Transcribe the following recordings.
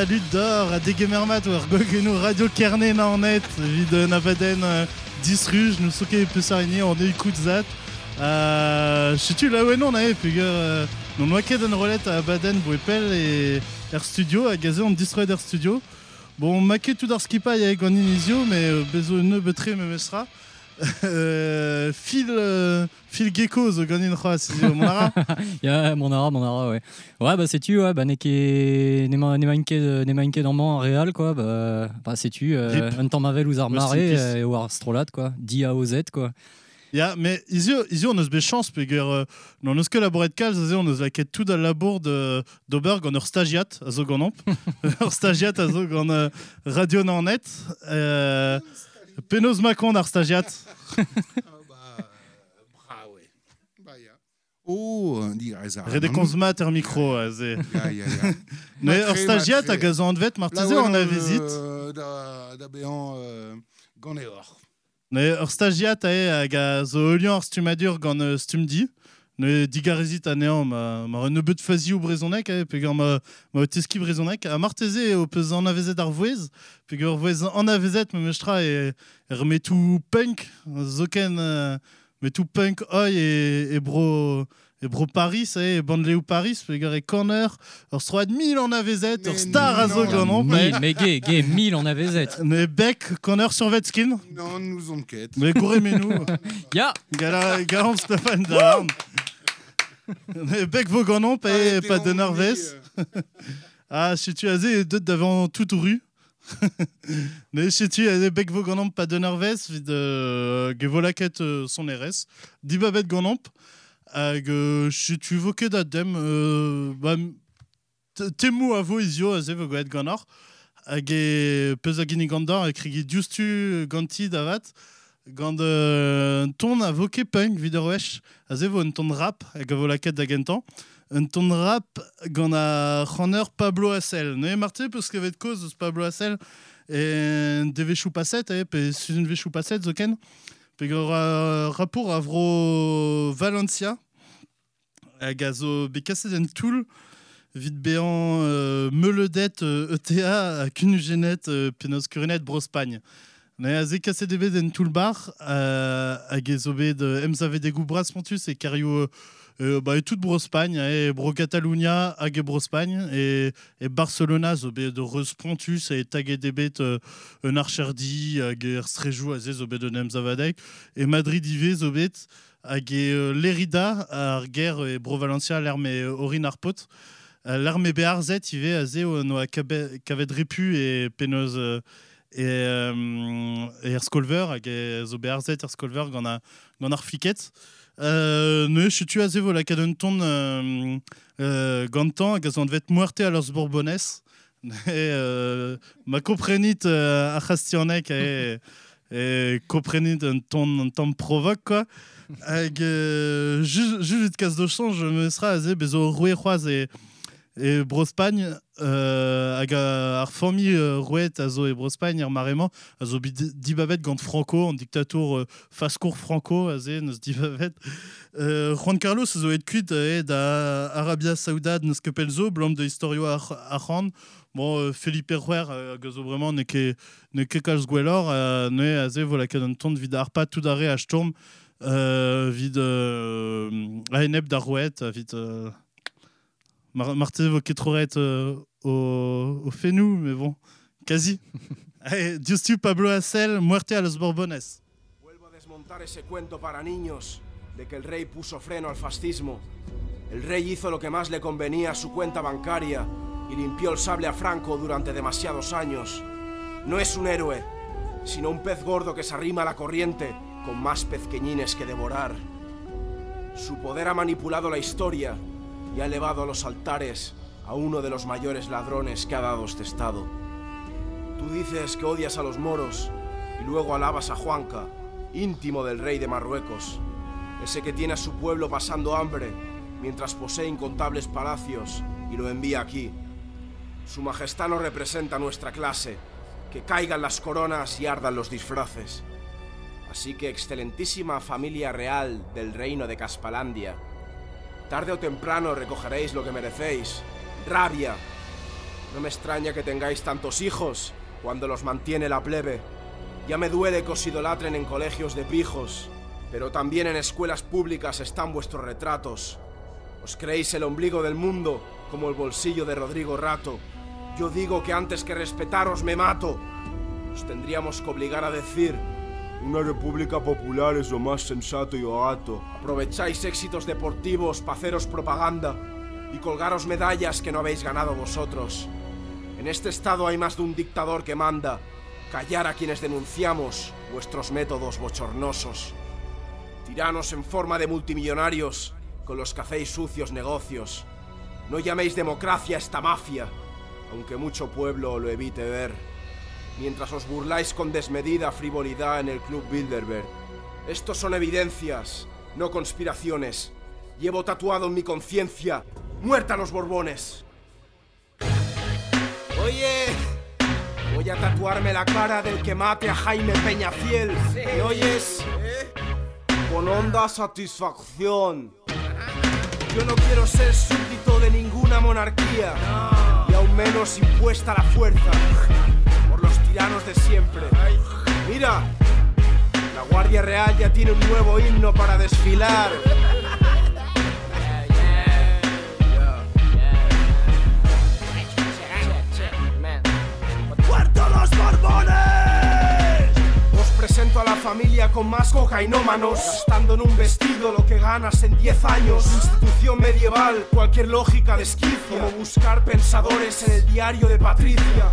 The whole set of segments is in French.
Salut d'or, à Degemermat, ou Argogeno Radio Kerné na net, vid navaden euh, disruge, nous soke peu sarigné, on est écoute zat. Euh, je tu là ouais non, puis euh, non noaké d'un roulette à Baden, Bouepel et Air Studio, à gazé on destroy Air Studio. Bon, maqué tout d'ar skipa y a Egon Inisio, mais euh, bezo ne betré me mesra. Euh, Phil, euh, Phil Gecko, zo ganin c'hoa, si mon ara. Ya, mon ara, mon ara, ouais. Ouais, bah, c'est tu, ouais, bah, neke, nema, inke, dans réal, quoi, bah, bah c'est tu, euh, temps mavel ou Rest in armaré, peace. et ou astrolat, quoi, di A O Z, quoi. Ja, mais isio, isio on eus bet chance, peger euh, non eus ket laboret kalz, aze on eus laket tout al labour de d'ober gant ur stagiat, a zo gant amp. ur stagiat a zo gant euh, radio na net. Euh, Penaos makon ar stagiat. Ah, bah, ouais. Bah, ya. Oh. Redekonz mat er mikro, aze. Ya, ya, ya. Ne ur stagiat a gazan an vet, Là, marteze an a non, vizit. euh, Da, da béant, euh, gant e. Ne ur stagiat a e hag a zo eulian ar stumadur gant euh, stumdi. Ne digarezit a nean ma, ma re nebeut fazi ou brezonek, eh, pegar ma, ma teski brezonek. A marteze o peus an avezet ar voez, pegar voez an avezet me mestra e, e remetou punk, zoken euh, metou punk oi e, e bro... E bro Paris, eh, e bandleo Paris, pegar e corner, ur stroad mil an avezet, ur Mais star a zo non. gant an, Mille, mais gay, gay, mille en avait Z. Ne bec, corner sur Vetskin, Non, nous on quête. mais gore menou. Ya, Gala, galant Stéphane Darn. Bec vos ganon, pas, pas de dit, euh, Ah, si tu as des deux devant toute rue. Mais si tu as des bec vos ganon, pas de vid de gevolaket son RS. Di babet ganon. Hag, euh, si tu veux que d'adem, euh, bah, temu a vo izio a ze vo goet ganor. Hag e gandor e krigi diustu ganti davat. Gant euh, ton a voke punk. A ze vo un ton rap hag a da gentan. Un ton rap gant a Pablo Hassel. Ne marte peus kevet koz eus Pablo Hassel e de vechou paset, eh, pe vechou zo ken. Pe gant ra, rapport a Valencia hag a zo en toul euh, meuledet euh, ETA a kunugenet euh, brospagne. Ne a ze kaset ebet en toul bar euh, hag euh, emzave de bras pontus e kario euh, ba, e tout brospagne e bro Catalunya hag e brospagne e, e Barcelona zo bet de reus pontus e tag e debet euh, un archerdi hag er strejou a ze zo bet un emzavadek e Madrid ive zo bet hag e euh, Lerida ar ger e bro Valencia l'arme orin ar pot Euh, L'armée BRZ, il va à Zéo, no a kavet repu et euh, et euh, Erskolver, hag zo BRZ Erskolver gant a gant ar fliket. Euh, ne, je tu a ton euh, euh, gantan hag a zo an vet muerte a leurs ma comprenit euh, a chastionek e un ton un ton provoque quoi. Hag euh, ju ju sera a Zé bezo roue c'hoaz e e brospagne euh, hag ar formi euh, rouet a zo e brospagne ar maremañ gant Franco an dictator euh, fascour Franco a ze neus euh, Juan Carlos a zo et e Arabia Saoudade neus kepel zo blam de historio ar, ar bon euh, Felipe Ruer euh, hag a zo vraiment ne ne ke kalz gwellor ne a ze vola vid ar pa tout a storm euh, Mar Marthe vo ket troret euh, au, au Fenou, mais bon, quasi. Allez, Dios tu Pablo Hassel, muerte a los Borbones. Vuelvo a desmontar ese cuento para niños de que el rey puso freno al fascismo. El rey hizo lo que más le convenía a su cuenta bancaria y limpió el sable a Franco durante demasiados años. No es un héroe, sino un pez gordo que se arrima a la corriente con más pezqueñines que devorar. Su poder ha manipulado la historia y ha elevado a los altares a uno de los mayores ladrones que ha dado este estado. Tú dices que odias a los moros y luego alabas a Juanca, íntimo del rey de Marruecos, ese que tiene a su pueblo pasando hambre mientras posee incontables palacios y lo envía aquí. Su majestad no representa nuestra clase, que caigan las coronas y ardan los disfraces. Así que, excelentísima familia real del reino de Caspalandia, tarde o temprano recogeréis lo que merecéis, rabia, No me extraña que tengáis tantos hijos cuando los mantiene la plebe. Ya me duele que os idolatren en colegios de pijos, pero también en escuelas públicas están vuestros retratos. Os creéis el ombligo del mundo, como el bolsillo de Rodrigo Rato. Yo digo que antes que respetaros me mato. Os tendríamos que obligar a decir, una república popular es lo más sensato y barato. Aprovecháis éxitos deportivos para haceros propaganda y colgaros medallas que no habéis ganado vosotros. En este estado hay más de un dictador que manda. Callar a quienes denunciamos vuestros métodos bochornosos. Tiranos en forma de multimillonarios con los que hacéis sucios negocios. No llaméis democracia a esta mafia, aunque mucho pueblo lo evite ver. Mientras os burláis con desmedida frivolidad en el Club Bilderberg. Estos son evidencias, no conspiraciones. Llevo tatuado en mi conciencia, muerta a los Borbones. Oye, voy a tatuarme la cara del que mate a Jaime Peñafiel. ¿Me oyes? Con honda satisfacción. Yo no quiero ser súbdito de ninguna monarquía, y aún menos impuesta a la fuerza tiranos de siempre. Mira, la Guardia Real ya tiene un nuevo himno para desfilar. ¡Muerto los Borbones! Os presento a la familia con más cocainómanos Gastando en un vestido lo que ganas en 10 años. Institución medieval, cualquier lógica de esquicia. Como buscar pensadores en el diario de Patricia.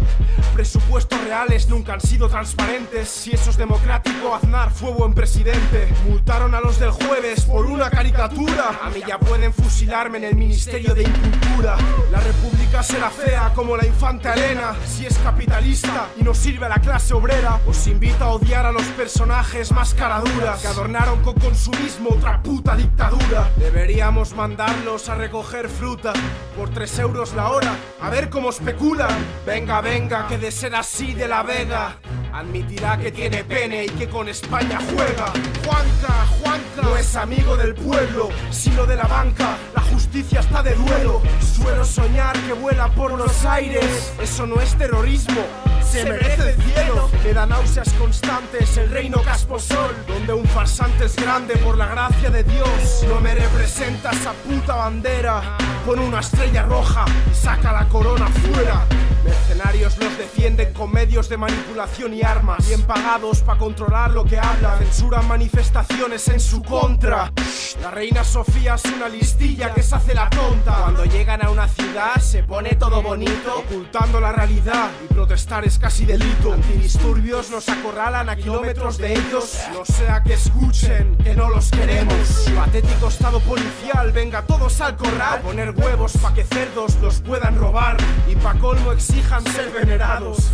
Presupuestos reales nunca han sido transparentes. Si eso es democrático, Aznar fue buen presidente. Multaron a los del jueves por una caricatura. A mí ya pueden fusilarme en el Ministerio de Incultura. La república será fea como la infanta Elena. Si es capitalista y no sirve a la clase obrera Os invito a odiar a los personajes más caraduras Que adornaron con consumismo otra puta dictadura. Deberíamos mandarlos a recoger fruta Por 3 euros la hora, a ver cómo especulan. Venga, venga, que de ser así de la vega Admitirá que tiene pene y que con España juega. Juanca, Juanca No es amigo del pueblo, sino de la banca. La justicia está de duelo. Suelo soñar que vuela por los aires. Eso no es terrorismo se merece el cielo. Me da náuseas constantes el reino casposol, donde un farsante es grande por la gracia de Dios. No me representa esa puta bandera. Pon una estrella roja y saca la corona fuera. Mercenarios los defienden con medios de manipulación y armas, bien pagados para controlar lo que hablan. Censuran manifestaciones en su contra. La reina Sofía es una listilla que se hace la tonta. Cuando llegan a una ciudad se pone todo bonito, ocultando la realidad y protestar es casi delito. Antidisturbios nos acorralan a kilómetros de ellos. No sea que escuchen que no los queremos. Patético estado policial, venga todos al corral. A poner huevos pa' que cerdos los puedan robar. Y pa' colmo exijan ser venerados.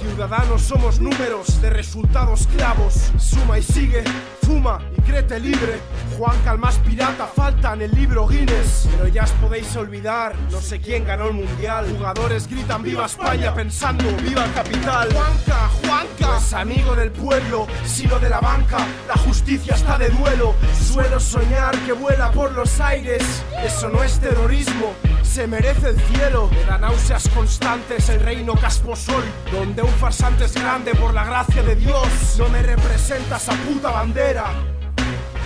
Ciudadanos somos números de resultados clavos. Suma y sigue, fuma y créete libre. Juanca el más pirata falta en el libro Guinness. Pero ya os podéis olvidar, no sé quién ganó el mundial. Jugadores gritan viva España pensando viva capital. Juanca, Juanca, es amigo del pueblo, sino de la banca. La justicia está de duelo. Suelo soñar que vuela por los aires. Eso no es terrorismo, se merece el cielo. Me da náuseas constantes el reino casposol, donde un farsante es grande por la gracia de Dios. No me representa esa puta bandera.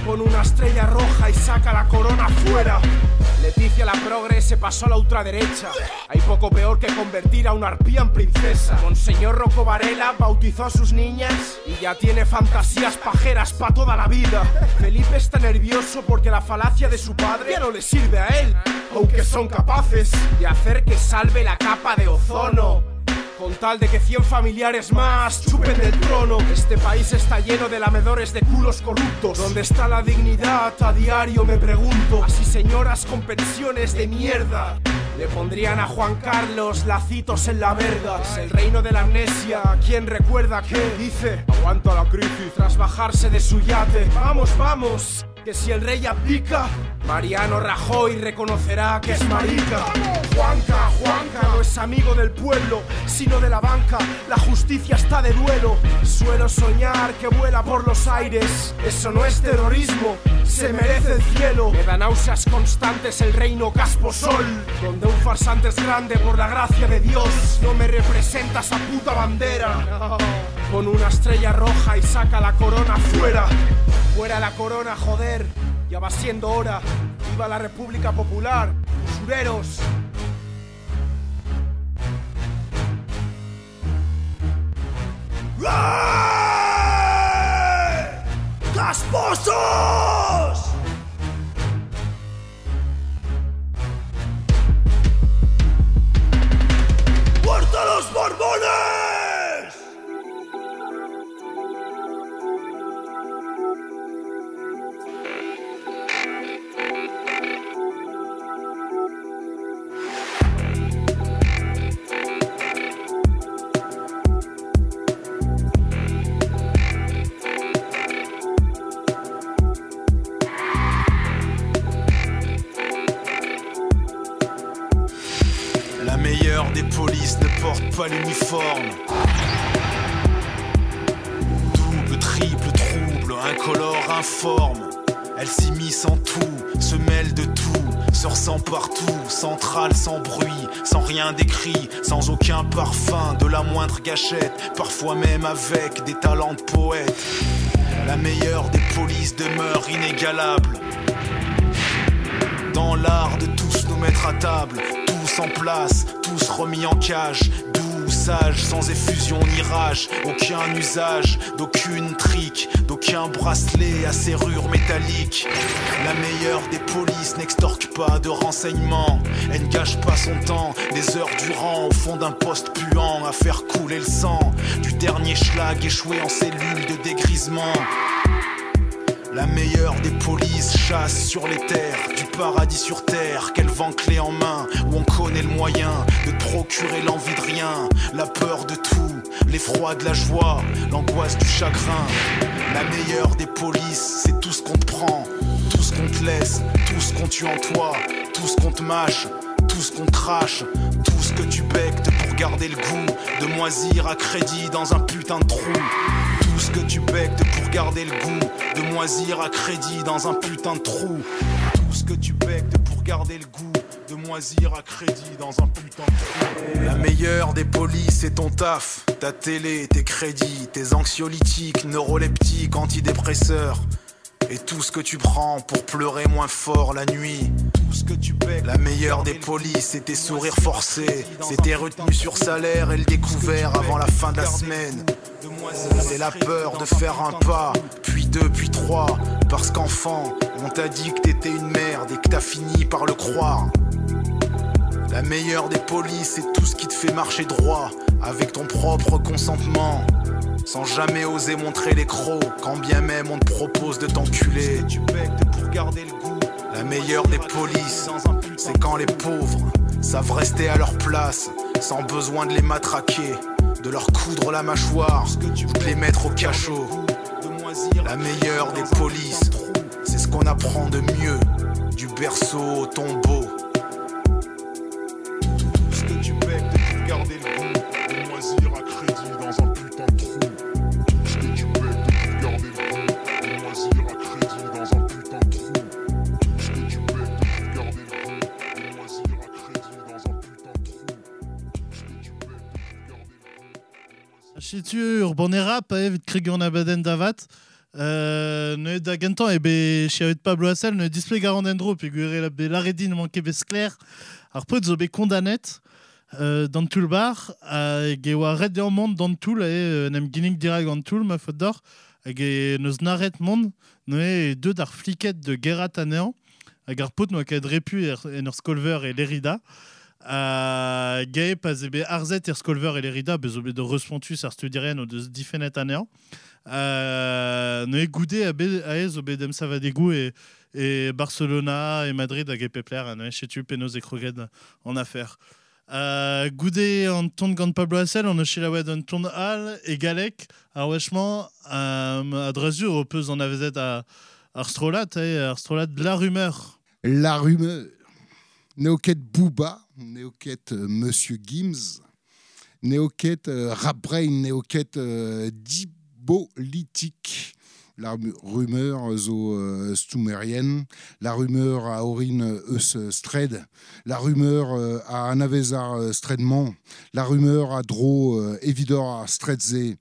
Con una estrella roja y saca la corona fuera. Leticia la progre se pasó a la ultraderecha. Hay poco peor que convertir a una arpía en princesa. Monseñor Rocco Varela bautizó a sus niñas y ya tiene fantasías pajeras pa' toda la vida. Felipe está nervioso porque la falacia de su padre ya no le sirve a él. Aunque son capaces de hacer que salve la capa de ozono. Con tal de que 100 familiares más chupen del trono. Este país está lleno de lamedores de culos corruptos. ¿Dónde está la dignidad? A diario me pregunto. Así señoras con pensiones de mierda. Le pondrían a Juan Carlos lacitos en la verga. Es el reino de la amnesia. ¿Quién recuerda que dice? Aguanta la crisis tras bajarse de su yate. Vamos, vamos. Que si el rey abdica, Mariano Rajoy reconocerá que es marica. Juanca, Juanca, no es amigo del pueblo, sino de la banca. La justicia está de duelo. Suelo soñar que vuela por los aires. Eso no es terrorismo, se merece el cielo. Me da náuseas constantes el reino Casposol, donde un farsante es grande por la gracia de Dios. No me representa esa puta bandera. Con una estrella roja y saca la corona fuera. Fuera la corona, joder. Ya va siendo hora. Viva la República Popular. Usureros. ¡Casposos! ¡Muerto a los borbones! Partout, centrale sans bruit, sans rien d'écrit, sans aucun parfum, de la moindre gâchette, parfois même avec des talents de poète. La meilleure des polices demeure inégalable. Dans l'art de tous nous mettre à table, tous en place, tous remis en cage, sans effusion ni rage, aucun usage, d'aucune trique, d'aucun bracelet à serrure métallique. La meilleure des polices n'extorque pas de renseignements, elle ne gâche pas son temps, des heures durant au fond d'un poste puant à faire couler le sang du dernier schlag échoué en cellule de dégrisement. La meilleure des polices chasse sur les terres, du paradis sur terre, qu'elle vend clé en main, où on connaît le moyen de procurer l'envie de rien, la peur de tout, l'effroi de la joie, l'angoisse du chagrin. La meilleure des polices, c'est tout ce qu'on te prend, tout ce qu'on te laisse, tout ce qu'on tue en toi, tout ce qu'on te mâche, tout ce qu'on crache, tout ce que tu bectes pour garder le goût de moisir à crédit dans un putain de trou. Tout ce que tu bectes pour garder le goût de moisir à crédit dans un putain de trou. Tout ce que tu bectes pour garder le goût de moisir à crédit dans un putain de trou. La meilleure des polices, c'est ton taf, ta télé, tes crédits, tes anxiolytiques, neuroleptiques, antidépresseurs. Et tout ce que tu prends pour pleurer moins fort la nuit. Tout ce que tu. La meilleure des polices, c'est tes sourires forcés. C'est tes retenues sur salaire et le découvert avant la fin de la semaine. C'est la peur de faire un pas, puis deux, puis trois. Parce qu'enfant, on t'a dit que t'étais une merde et que t'as fini par le croire. La meilleure des polices, c'est tout ce qui te fait marcher droit, avec ton propre consentement. Sans jamais oser montrer les crocs, quand bien même on te propose de t'enculer. Tu bectes pour garder le goût. La meilleure des polices, c'est quand les pauvres savent rester à leur place, sans besoin de les matraquer, de leur coudre la mâchoire, ou de les mettre au cachot. La meilleure des polices, c'est ce qu'on apprend de mieux, du berceau au tombeau. Goût. Chitur, bonerap, evit krigan abaden davat. Euh, ne da gantan e be chiavet Pablo Hassel ne display garant endro pe gure la be laredin manke bez kler ar pot zo be kondanet euh, dans tout le bar a ge oa red en mond dans tout la e nem ginnig dirag an tout ma faute d'or. Hag e neus naret mond ne deux d'ar fliket de gerat anean hag ar pot noa kad repu er, en ur skolver e lerida a ge pas ebe arzet er skolver e lerida bez obe de respontus ar studiren o deus difenet anean Euh, ne goude a, be, a ez o bedem savadegou et, et Barcelona et Madrid hag e pepler a ne chetu penaos e kroged en affaire. Euh, goude an ton gant Pablo Hassel, an eus an ton al e galek ar wechman um, a drezur o peus an avezet a, ar strolat, eh, ar strolat la rumeur. La rumeur. Booba, Néoquette euh, Monsieur Gims, Néoquette euh, Dibolytique, la ru- rumeur zo euh, stumérienne, la rumeur à Aurine Eus Stred, la rumeur euh, à Anavezar euh, Stredman, la rumeur à Dro Evidor Stredze,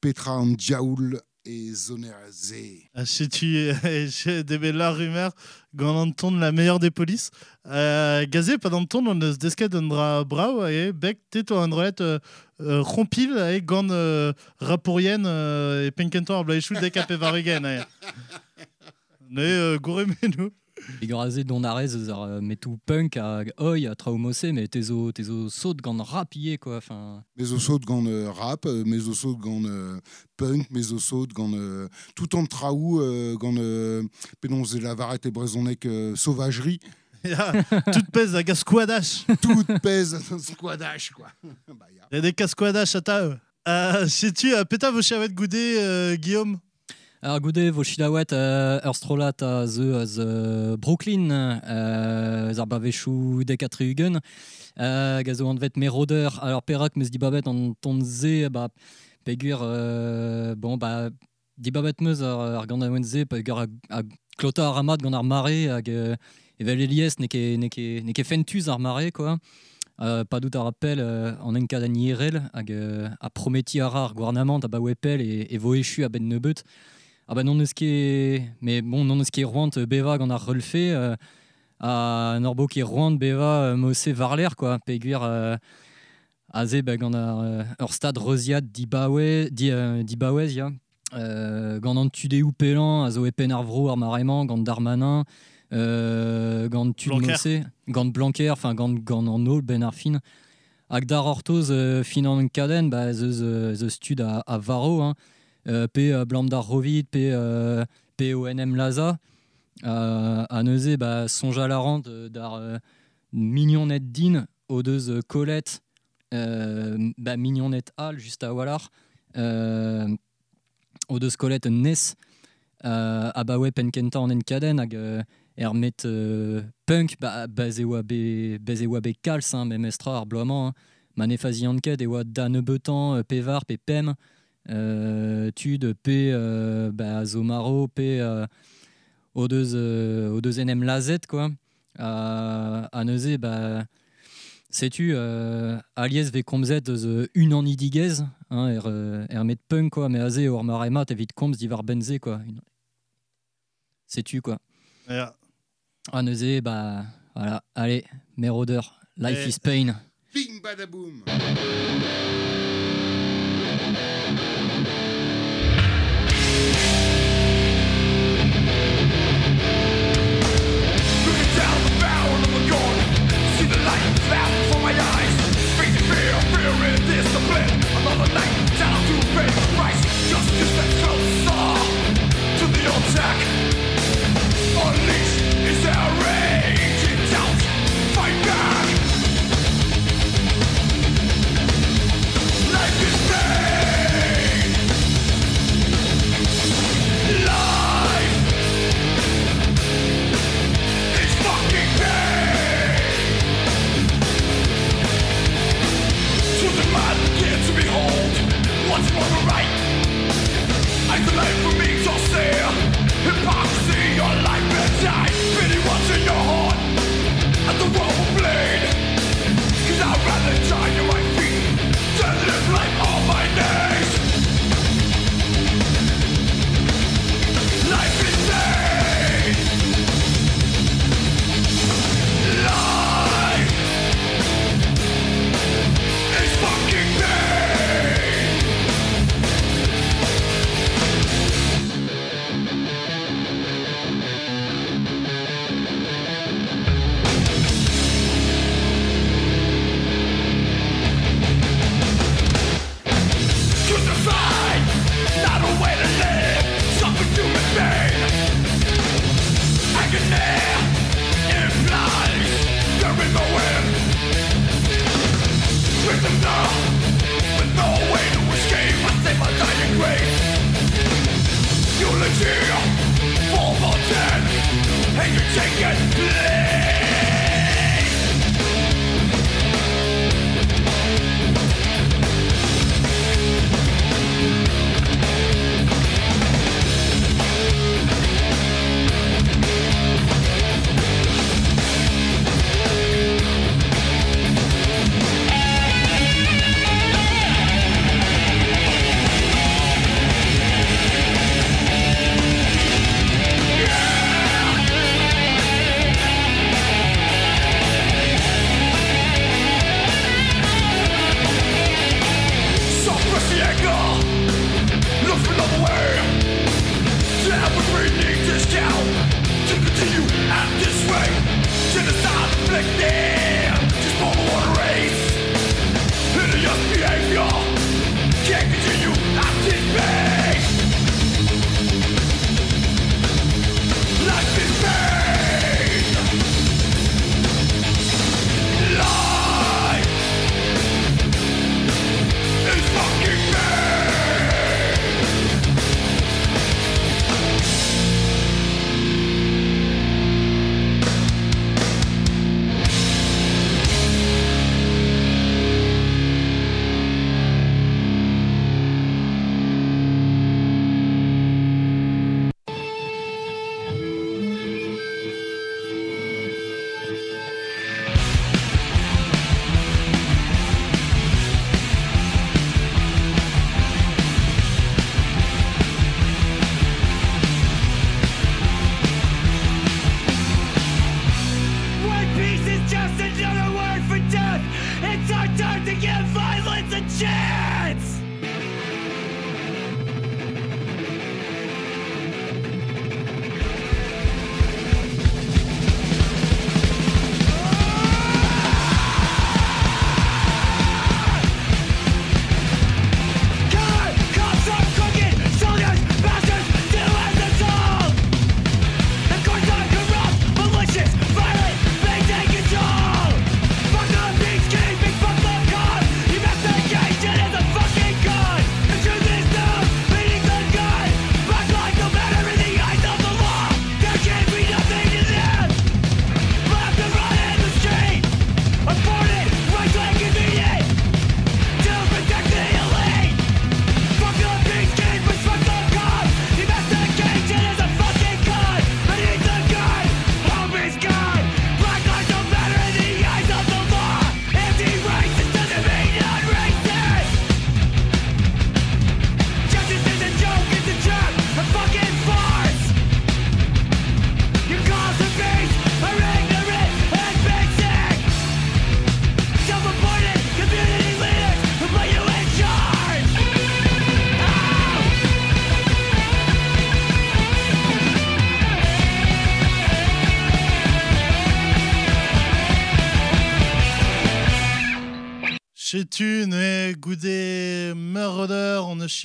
Petra Andjaoul et Zonerze. Ah, si tu j'ai des la rumeur gant an ton la meilleure des polices euh, gazé pas dans ton on desket un dra brau et bec teto un drolet euh, euh, rompil et gant euh, rapourien euh, et penkentor ar blaechou dekapé varugen eh. ne euh, gore menu Igorazé don arez eus ar euh, metou punk a oi a traumose, mais tezo, tezo saut gant rapier, quoi. Enfin, mes ossos gant euh, rap, euh, mes ossos gant euh, punk, mes ossos gant euh, tout en traou euh, gant euh, pénonce de la varette et brezonnec euh, sauvagerie, Ya, tout pèse à gasquadash tout pèse ce squadash quoi. bah, il y a des casquadash à ta euh, si tu euh, péta vos chavettes goudé euh, Guillaume Ar goude vo chidawet euh, ur strolat a ze az euh, Brooklyn euh, zar bavechou dekatrugen euh, gazo an vet meroder alors perak meus di babet an ton ze ba pegur euh, bon ba di babet meus ar, ar gant a ze pegur a, a klota ar amat gant ar mare hag euh, evel elies ne ket ne ket ne ket fentuz ar mare quoi. Euh, pas dout a rappel euh, an enkad an IRL hag euh, a prometi a rar gouarnament a ba wepel e, e vo echu a ben nebeut Ah bah non eus ket... Mais bon, non roant euh, beva gant ar relfe, euh, a norbo ket roant beva euh, mosse varler, quoi. Peguir euh, a ze bah, euh, ur stad reuziat di bawe, di, euh, di bawez, ya. Euh, tude ou pelan, a zo e pen ar vro ar maremañ, gant darmanin, euh, gant tud Blanquer. mosse, gant blanquer, enfin gant, gant an ol ben ar fin. Hag dar ortoz euh, fin an kaden, bah, zeus, euh, zeus tud a, a varo, hein. Euh, P euh, Blamdar Rovid, P euh, P ONM Laza, à Neuzé, bah, songe à la d'ar mignon net din, odeuse Colette, bah, mignon net Al, juste à Wallar, odeuse Colette Ness, à bah ouais Penkenta en encaden, hag Hermet Punk, bah, basé oa be, basé oa be kals, hein, même estra ar bloamant, hein. Manefazi anket, et oa dane betan, euh, Pevar, P euh, bah, Zomaro, P, euh, O2, euh, O2 NM Lazette, quoi. À Neuzé, bah, sais-tu, euh, Aliès eus euh, une en idigez, hein, er, er met punk, quoi, mais azé, or marema, evit komz divar benze, quoi. Sais-tu, quoi. À Neuzé, bah, voilà, allez, mérodeur, life Et- is pain. Bing badaboum. Before my eyes. Fear, fear and discipline. Another night down to pay the price. Justice closer to the attack. Unleash is our rage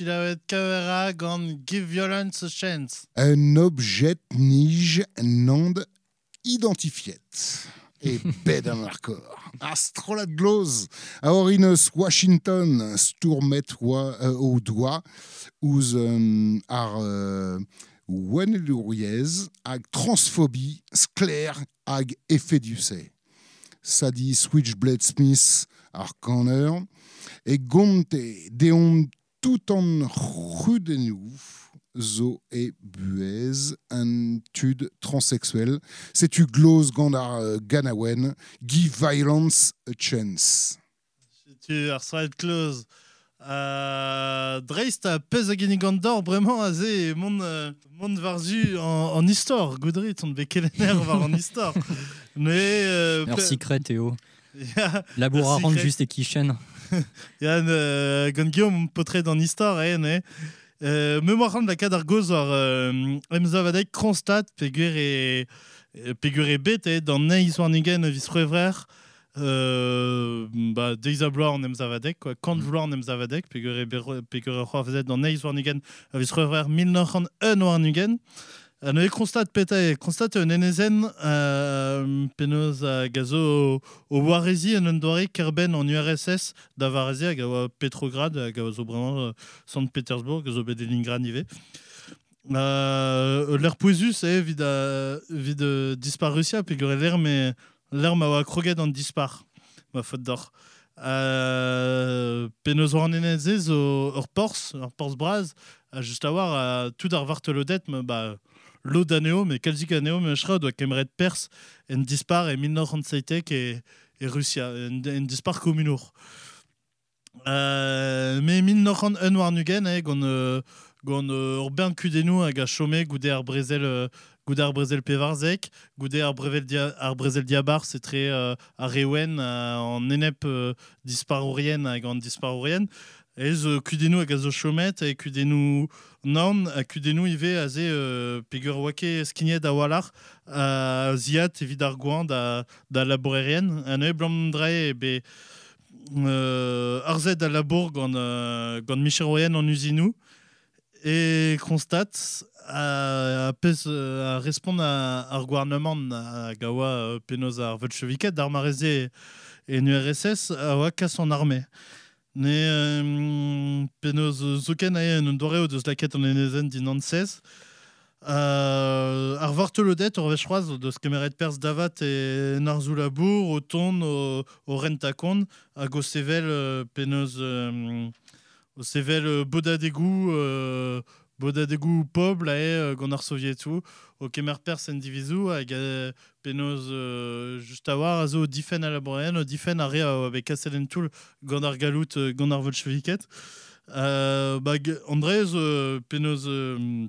a gant give violence a chance. Un objet nige non identifié. Et bed an arcor. Astrolat gloz. Aorineus Washington stourmet wa, euh, au doigt ouz euh, ar euh, Weneluriez hag transphobie sclair hag effet du. Sadi Switchblade Smith ar corner et gonte deon tout en rudenou zo et buez un tud transsexuel c'est tu glose gandar euh, ganawen give violence a chance ar soet close. Euh, Dreist a pez a gini gandor bremañ a ze mont, euh, mont varzu en, en istor. Goudrit, on devait kelener var en istor. Mais... Euh, secret, Théo. Leur rend secret. juste et qui Yann euh, Guillaume potre d'an istor e ne. Euh, Mémoire de la cadre goz war euh, emzavadek kronstad pegur e pegur e bet e dans neiz warnigen vis revrer euh, bah, deiz a bloar en emzavadek, quoi. Kant vloar en emzavadek, pegur e pegur e c'hoarzet dans neiz warnigen vis revrer 1901 warnigen. An e konstat peta e? Konstat un enezen euh, penoz a gazo o warezi an un doare kerben en URSS da varezi hag a oa Petrograd hag a zo bremañ euh, Saint-Pétersbourg zo bet Leningrad nive. Euh, l'er poezus e vid, a, vid euh, dispar Russia l'er me l'er ma oa kroget an dispar ma faute d'or. Euh, peneus war an eneze zo ur pors, ur pors braz a just a war tout ar vart lodet me ba lo d'aneo, me kalzik aneo me chra doa kemret pers en dispar e 1937 e, e Russia, en, en dispar komunour. Euh, me 1901 war nugen, eh, gant, euh, gant euh, ur ben kudenou hag a chome goude ar brezel euh, goude ar brezel pevarzek, goude ar dia, ar brezel diabar, c'est très euh, ar rewen en enep euh, dispar orien hag an dispar Ez euh, kudenou hag a zo chomet, e kudenou naon, a kudenou ive a ze euh, pegur wake skinet a walar, a ziat evit ar gouan da, da laborerien. An e blam dre e be euh, arzet a labour gant, euh, gant micheroyen an usinou, e konstat a, a pez a respond a, ar gouarnement a gawa euh, penoz ar volcheviket d'ar mareze en URSS a oa kas an armée. Ne euh, penoz zoken ae un doreo deus laket an enezen din an 16. Euh, ar vartelodet ur deus kemeret pers davat e narzou labour o ton o, o rentakon hag o sevel euh, euh, o sevel euh, bodadegou euh, bodadegou pobl ae euh, gant ar sovietou o kemer pers en divizou hag euh, penoz euh, just a war a zo difen a laboren difen a re a ar galout euh, gant ar volcheviket euh, bah, g- Andrez euh, penoz euh,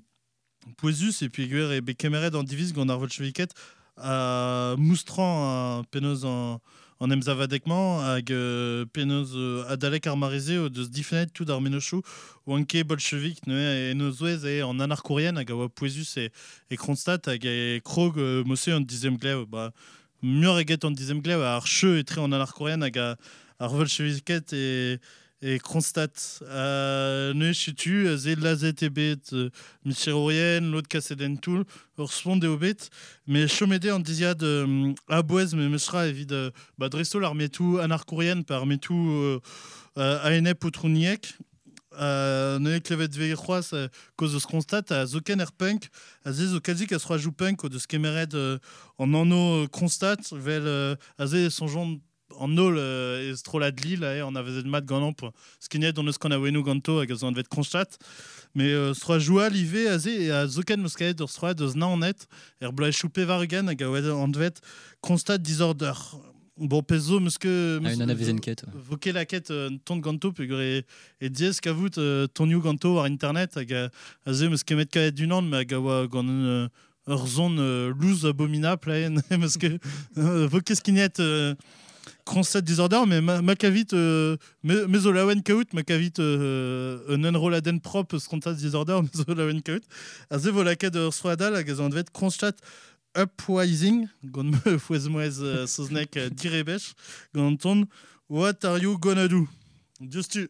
et puis guer e be kemeret an diviz gant ar volcheviket a moustran a penoz an en emzavadekman hag euh, euh, adalek ar marize o deus difenet tout ar menochou bolchevik ne e no zouez e an anar kourien hag a oa poezus e, e kronstat hag e krog euh, mosse an dizem glev ba mur eget an dizem glev ar cheu etre an anar kourien hag a ar bolcheviket e et constate euh, ne chutu ze lazet e bet euh, michirorien l'autre casseden tout responde au bet mais chomede en diziad euh, a boez mais mesra evid euh, ba dresto l'ar metou anarkourien par metou euh, euh, a enep ou trouniek euh, ne klevet ve c'hoaz euh, koz eus konstat a zoken er punk a ze zo kazik a sra jou punk o deus kemeret euh, en anno konstat vel euh, a ze son jont en nol euh, e strolad li la e an a vezet mat gant amp skinet on eus kan a ganto hag an vet konstat euh, live a ze e a zoken meus kaet ur stra deus na an net. Er blai choupe var ugen hag a oa an vet konstat disorder. Bon pezo meus que Ah, une an a vezen ket. euh, ton ganto pe gure e diez kavout euh, ton you ganto ar internet hag a, a ze meus kemet kaet du an mais hag a oa gant euh, ur zon euh, louz abominable meus que euh, euh, Constat disorder, mais ma, ma kavit, euh, me, me zo laouen kaout, ma kavit euh, un enroladen prop ce constat disorder, me zo laouen kaout. A ze vo laket ur sroadal hag a zo an vet constat upwising, gant me fouez moez euh, soznek euh, direbech, gant ton, what are you gonna do? Just tu.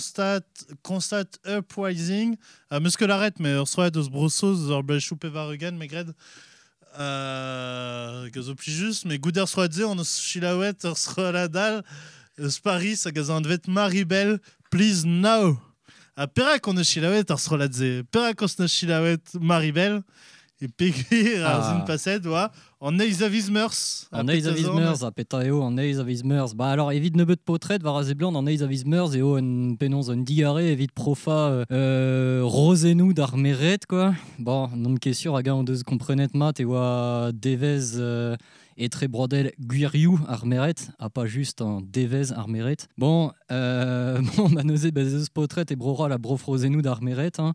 Goudé constat, constat uprising, l'arrête, mais ur soit deus brossos, ur bel choupe varugan, mais gred, euh, gazo plus juste, mais gouder soit ze, on eus chilaouet, ur soit la dalle, eus Paris, a gazo an devet Maribel, please now. A perak on eus chilaouet, ur soit la ze, perak on eus chilaouet Maribel, et ar Ah. zin passet, oa, an eiz aviz meurs. En a viz meurs, a petaeo, en viz meurs. Bah alors, evit nebeut potret, var a blanc, en a viz meurs, eo en un digare, evit profa euh, euh, rosenou d'ar meret, quoi. Bon, non ket sûr, hag an deus komprenet mat, e oa devez euh, etre brodel guiriou ar meret, a pas juste un devez ar meret. Bon, euh, bon, ma neuze bez potret e brora la brof rosenou d'ar meret, hein.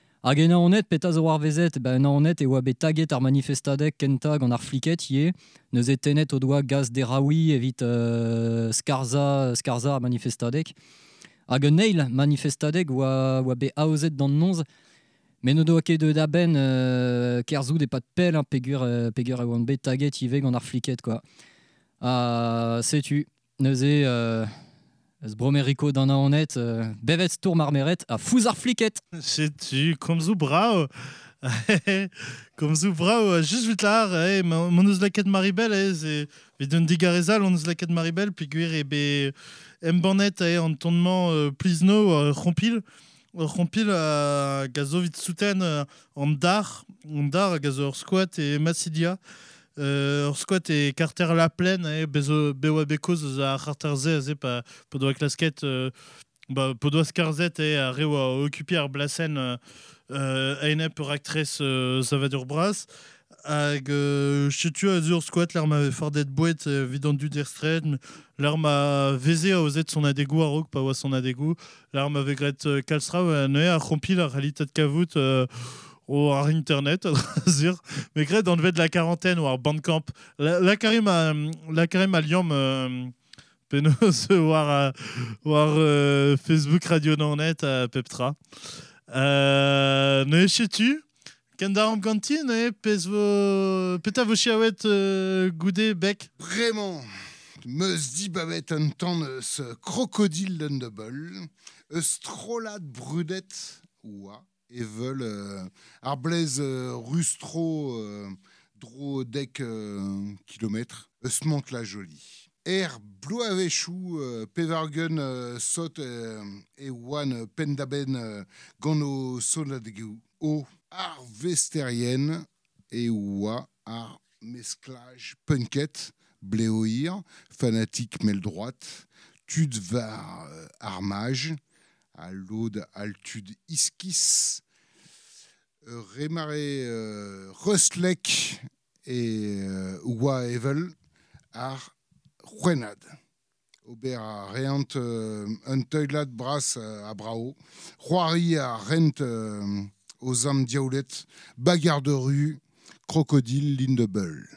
Hag en aonet petaz o ar vezet, ben en aonet e oa bet taget ar manifestadek kenta gant ar fliket ie, neus e tenet o doa gaz deraoui evit euh, skarza, skarza ar manifestadek. Hag un neil manifestadek oa, oa aozet dan nonz, men no doa ket da ben euh, kerzout e pat pel, hein, pegur, euh, pegur e oan bet taget ive gant ar fliket, quoi. Ah, setu, neuze... Euh, Ez bromeriko d'an aonet, euh, bevet tour marmeret a fouz ar fliket. Sais-tu, comme zo brao. comme zo brao, juste vite là, eh, mon eus laket Maribel, eh, c'est vid un digarezal, on eus laket Maribel, puis guir e be embanet, eh, en tournement, euh, please no, euh, rompil, rompil a gazo vit souten, euh, en dar, en dar, a gazo ur squat et Massidia, euh, ur squat et Carter la plaine, eh, bezo, bewa bekoz a Carter ze, ze, pa, pa doa klasket, euh, ba, po doa skarzet, eh, a reo a occupi ar blasen, euh, euh, per actrice euh, Savadur Brass. Hag euh, setu a zur squat l'ar ma fardet bouet euh, vidant du derstred l'ar ma veze a ozet son adegou a rog pa son adegou l'ar ma vegret euh, kalstra a ne a rompi la realitat kavout euh, o ar internet a zir mais gret dans le de la quarantaine ou ar bandcamp la, la karim a la karim a liam euh, penaos war war euh, Facebook Radio Nannet a Peptra. Euh, ne sais-tu Kendaram Ganti, ne pez vo... Peta vo chiaouet euh, goudé bec Vraiment, meus di babet un tan eus krokodil d'un double, eus trolad brudet oa, e veul euh, euh, rustro euh, dro dek euh, kilomètre, eus mont la jolie. Er blo avechou euh, pevargen euh, sot euh, e oan euh, pendaben euh, gant o ar vesterien e oa ar mesclage punket Bléoïr, fanatique mêle droite, tud var euh, armage, à l'aude altude iskis, rémaré euh, rustlek et euh, oua evel ar juenad. Ober a reant euh, un teuglad bras à brao, roari a rent aux âmes diaoulettes, bagarre de rue, crocodile, lindebull.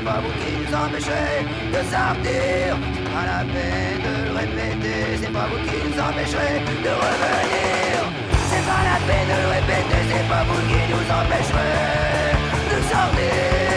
C'est pas vous qui nous empêcherez de sortir. À la peine de le répéter, c'est pas vous qui nous empêcherez de revenir. C'est pas la peine de le répéter, c'est pas vous qui nous empêcherez de sortir.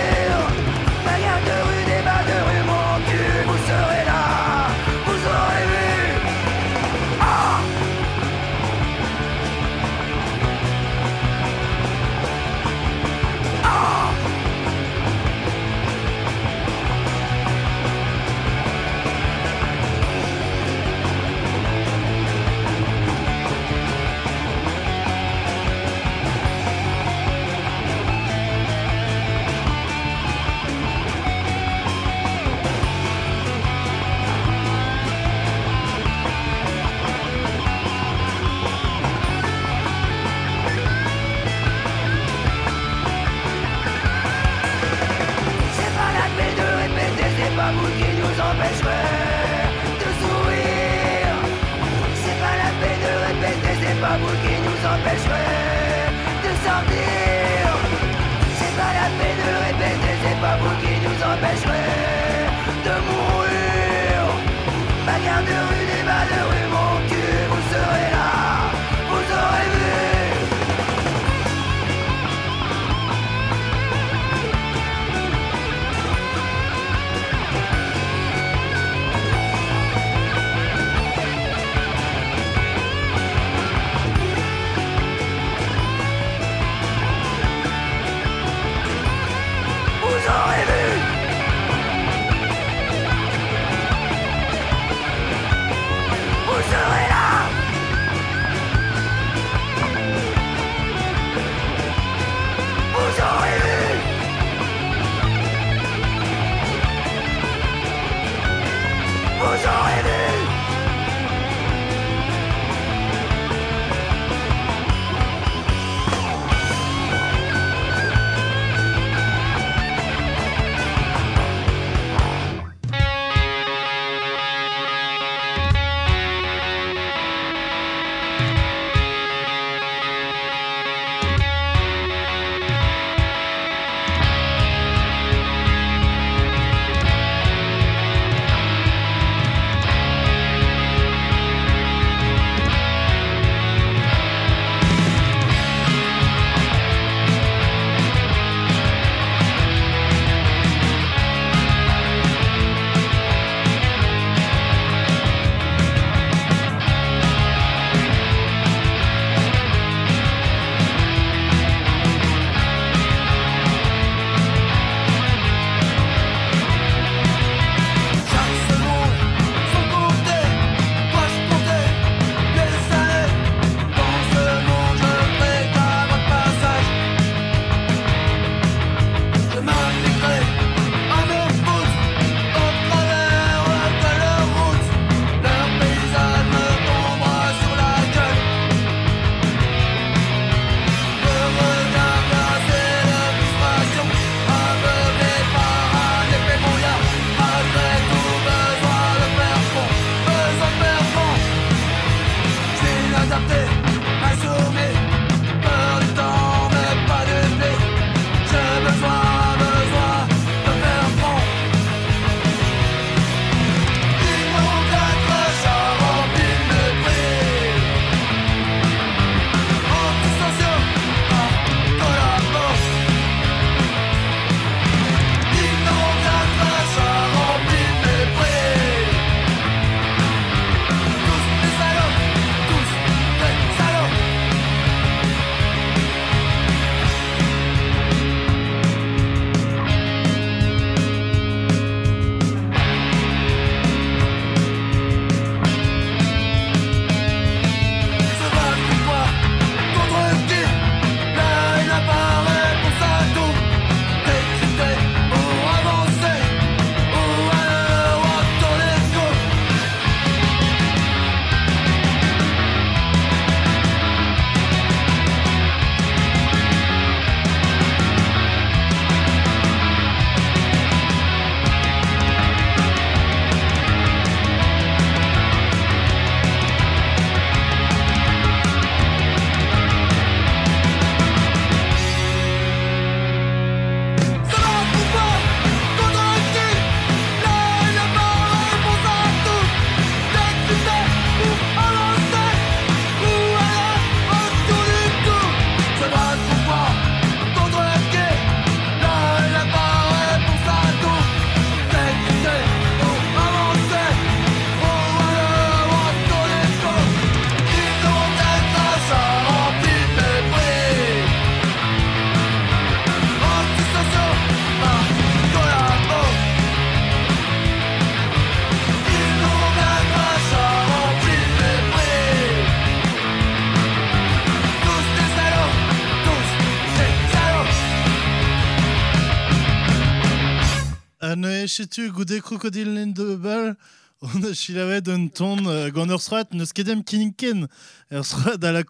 Ne setu goude crocodile de bal. On a chilavet d'un ton gant ur sroat neus kedem kinken. Ur sroat à la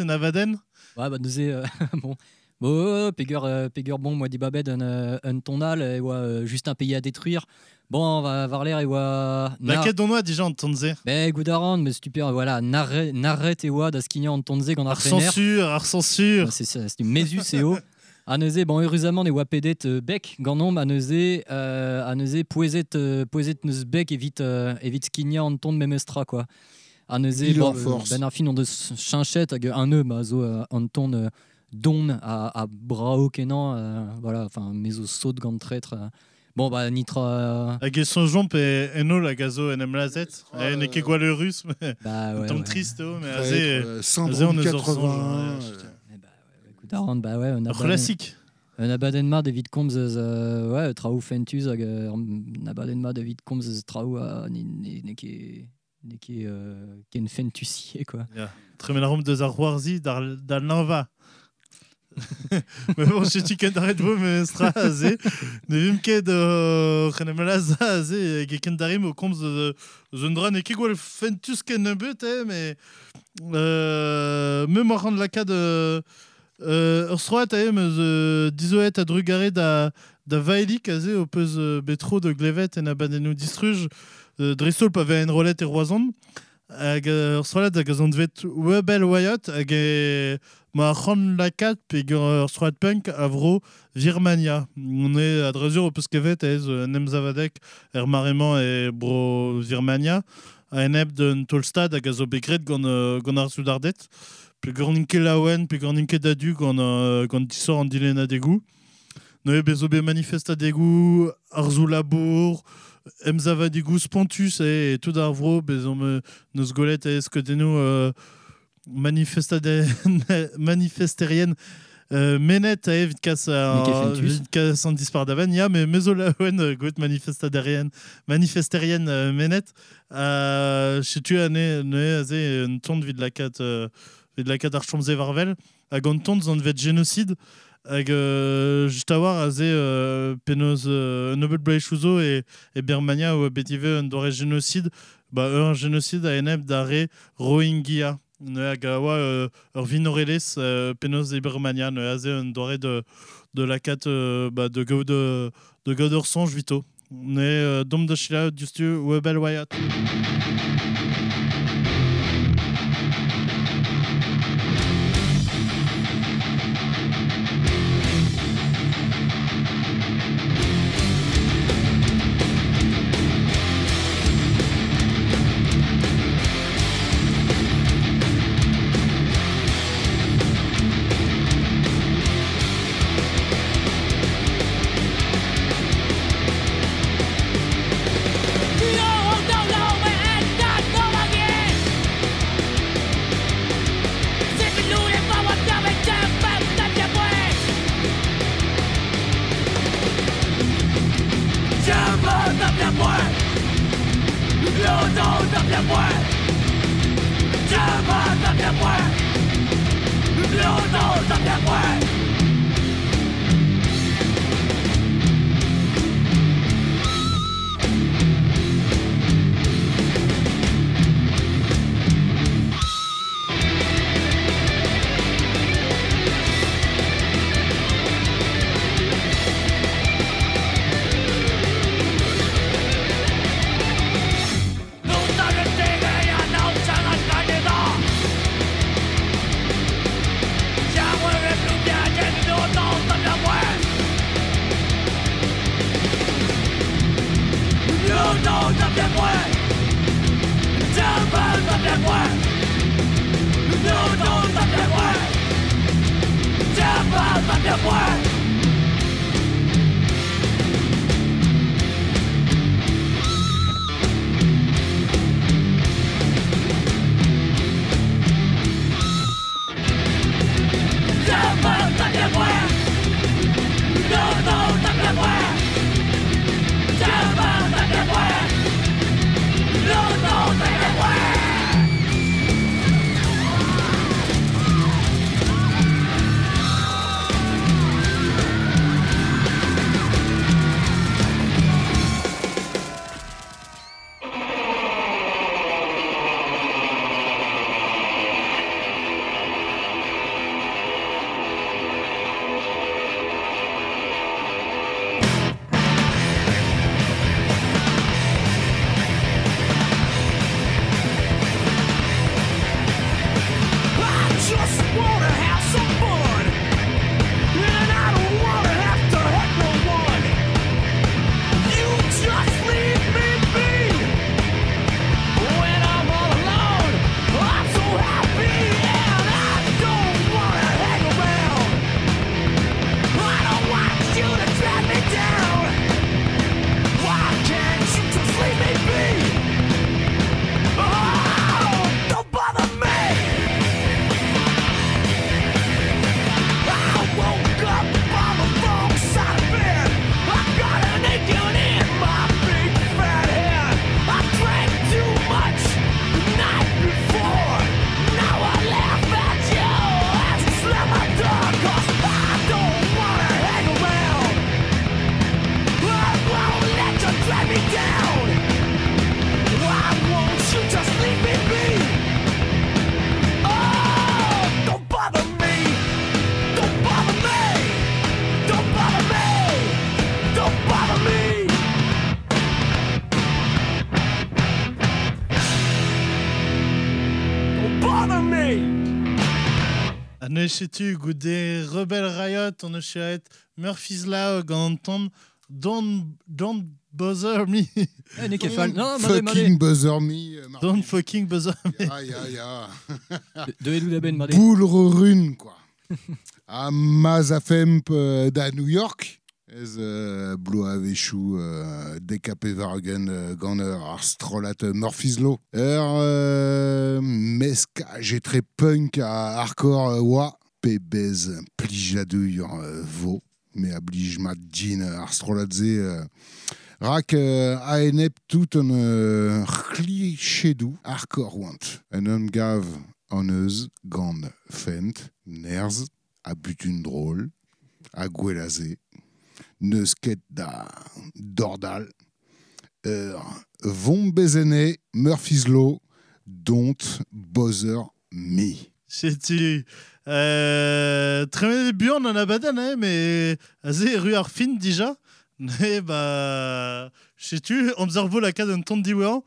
navaden. Ouais, bah, nous est, euh, bon. Bon, euh, bon, moi, dit Babed, un, euh, un tonal, et ouais, euh, juste un pays à détruire. Bon, on va voir l'air, et déjà en tonze. Ben, Goudaran, mais super, voilà, et ouais, d'asquignan en tonze, qu'on a Ar fait nair. censure, ar censure. Ouais, C'est du Mésus et haut. Aneuze, bon, heureusement, les wapedet euh, bec, ganom, aneuze, euh, aneuze, poeset, euh, poeset neus bec, évite, euh, évite skigna en ton de memestra, quoi. Aneuze, Il bon, en force. ben arfin, on de chinchette, un œuf, bah, zo, euh, en ton euh, don à, à brao kenan, euh, voilà, enfin, meso saut de gant traître. euh. Bon, bah, nitra, euh, Hag e son jomp e eno la gazo en em lazet. E ne ket euh, gwall russe, mais bah, ouais. ouais. triste oh, mais azé euh, on est 80. Euh, bah, ouais, Ar classique. Un abadenma de komz eus, euh, ouais, traoù fentus euh, un abadenma de vid komz eus traoù a ne, ne, ne ket ne ket euh, ken fentusier quoi. Tremen ar rom deus ar c'hoarzi dar, dar nava. Mais bon, je suis ken daret vo me stra azé. Ne vim euh, azé ken darim o komz de zundra ne ket gwall fentus ne bet, eh, mais euh, me mar an laka de euh, ur sroat a em eus euh, dizoet a drugare da da vaelik azé o peus euh, betro de glevet en abadenou distruj euh, dressol pa en rolet e roazon hag euh, ur sroat hag az an dvet webel waiot hag e ma c'hant lakat pe ur sroat punk a vro Virmania. On est à drezur o peus kevet ez euh, nem zavadek er e bro Virmania. A en eb d'un tolstad hag a zo begret gant, euh, gant ar soudardet pe gorninke laouen pe gorninke dadu gant, euh, gant disor an dilen a degou. No e bezo be manifest a degou ar zou labour em zava degou spontus e, e tout ar vro bezo me neus golet euh, manifestade manifesterien euh, menet a evit kas Ne ket a fentus. evit kas an dispar davan ya me mezo laouen euh, goet manifestaderien manifesterien euh, menet euh, setu a ne aze un tont vid lakat euh, vid lakat ar chomze varvel. Hag an tont zan vet génocide. Hag euh, just a war aze euh, penoz euh, Nobel Bleichouzo et, et Birmania ou betive un dore génocide. Ba ur génocide a eneb dare Rohingya. Ne hag a oa euh, ur vinoreles euh, e Birmania. Ne aze un dore de, de lakat euh, ba, de gaout de, de gaout ur sonj vito ne euh, dom da chila justu webel waiat 别管，千万的别管，溜走的别管。An echetu goude Rebel Riot on eus chaet Murphy's Law gant ton Don't, don't bother me. Eh, nek e fall. Non, made. Fucking buzzer me. euh, Martin. Don't fucking bother me. Ya, ya, ya. De- edou da ben. Boule rune, quoi. A Mazafemp euh, da New York. Ez euh, blo a vechou euh, vargen euh, gant ur ar strolat euh, Murphy's Law. Ur euh, meskaj etre punk a hardcore euh, oa. Pe bez plijadouille euh, vo. Din euh, ar strolat ze. Euh, Rak euh, a enep tout euh, c'hli chedou hardcore want. En an gav an eus gant fent, nerz, a butun drôle, a gwelaze, neus da dordal, ur vont bezene Murphy's dont bother me. Setu. Euh, Tremen buan an abadan, eh, mais aze rue ar fin dija. Ne, ba... Setu, amzer la kad un ton diwan.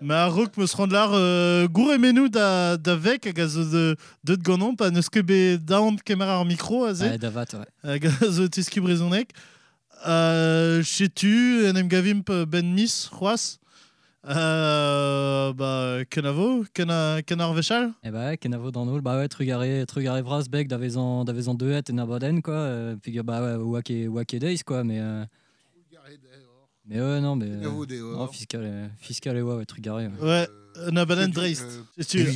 Ma a rok meus rand lar euh, gour emenou da, da vek hag a zo de, deud ganon, pa neus ket be daant kemer ar mikro aze. Ah, davat, ouais. hag a zo tiski brezonek. Euh, Setu, en em gavimp ben mis, c'hoaz. Euh, ba, kenavo, kena, kenar vechal. Eh bah, kenavo dans nous, bah ouais, trugare, trugare Vrasbeck, d'avezan, d'avezan deux et nabaden, quoi. Euh, puis bah ouais, wake, wake days, quoi, mais. Euh, mais ouais, non, mais. Euh, oh, fiscal, euh, fiscal et ouais, ouais, trugare. Ouais. Ouais, un abadan dreist. Setu.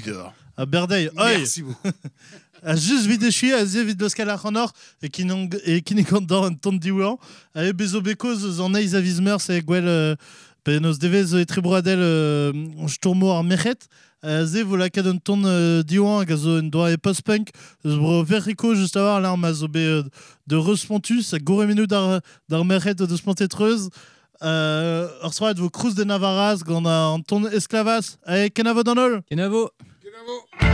A berdei, oi Merci beaucoup. a just vide chui a ze vid loskal ar c'hanor e kin e kin e gant an ton diwan a e bezo bekoz eus an eiz a viz meurs e gwell euh, pe nos devez e trebroadel euh, stourmo ar mechet a ze vo lakad un ton euh, diwan hag a zo un doa e post-punk eus bro verriko just a war la ma zo be euh, de respontus a gore menou d'ar d'ar mechet de spontetreuz Euh, ur soad vo krous de Navaraz gant a an ton esclavas a e kenavo dan ol Kenavo! Kenavo.